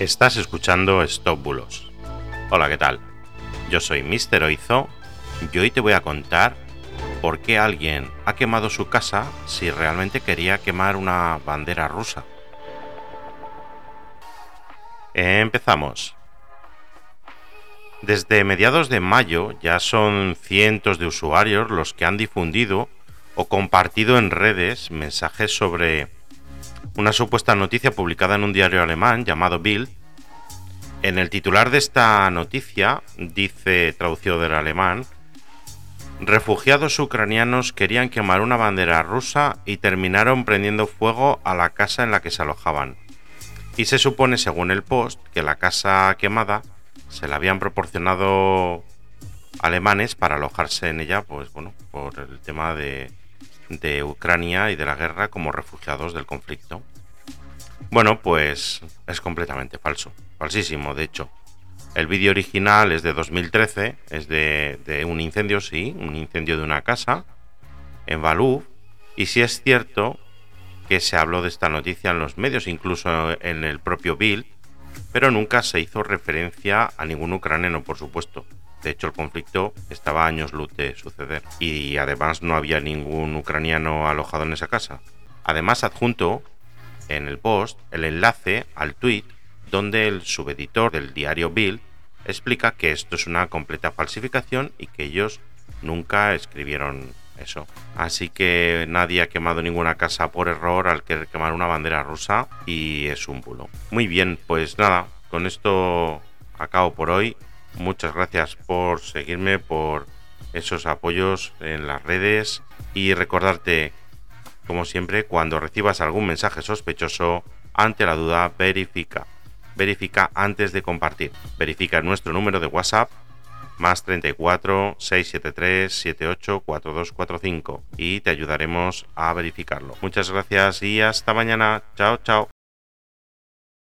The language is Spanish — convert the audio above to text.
Estás escuchando Stop Bulos. Hola, ¿qué tal? Yo soy Mr. Oizo y hoy te voy a contar por qué alguien ha quemado su casa si realmente quería quemar una bandera rusa. Empezamos. Desde mediados de mayo ya son cientos de usuarios los que han difundido o compartido en redes mensajes sobre una supuesta noticia publicada en un diario alemán llamado Bild. En el titular de esta noticia dice, traducido del alemán, refugiados ucranianos querían quemar una bandera rusa y terminaron prendiendo fuego a la casa en la que se alojaban. Y se supone, según el post, que la casa quemada se la habían proporcionado alemanes para alojarse en ella, pues bueno, por el tema de, de Ucrania y de la guerra como refugiados del conflicto. Bueno, pues es completamente falso, falsísimo, de hecho. El vídeo original es de 2013, es de, un incendio, sí, un incendio de una casa en Balú, y sí es cierto que se habló de esta noticia en los medios, incluso en el propio Bill, pero nunca se hizo referencia a ningún ucraniano, por supuesto. De hecho, el conflicto estaba años luz de suceder y además no había ningún ucraniano alojado en esa casa. Además, adjunto en el post el enlace al tweet donde el subeditor del diario Bill explica que esto es una completa falsificación y que ellos nunca escribieron eso. Así que nadie ha quemado ninguna casa por error al querer quemar una bandera rusa y es un bulo. Muy bien, pues nada, con esto acabo por hoy. Muchas gracias por seguirme, por esos apoyos en las redes y recordarte, como siempre, cuando recibas algún mensaje sospechoso, ante la duda, verifica. Verifica antes de compartir. Verifica nuestro número de WhatsApp más 34 673 78 4245 y te ayudaremos a verificarlo. Muchas gracias y hasta mañana. Chao, chao.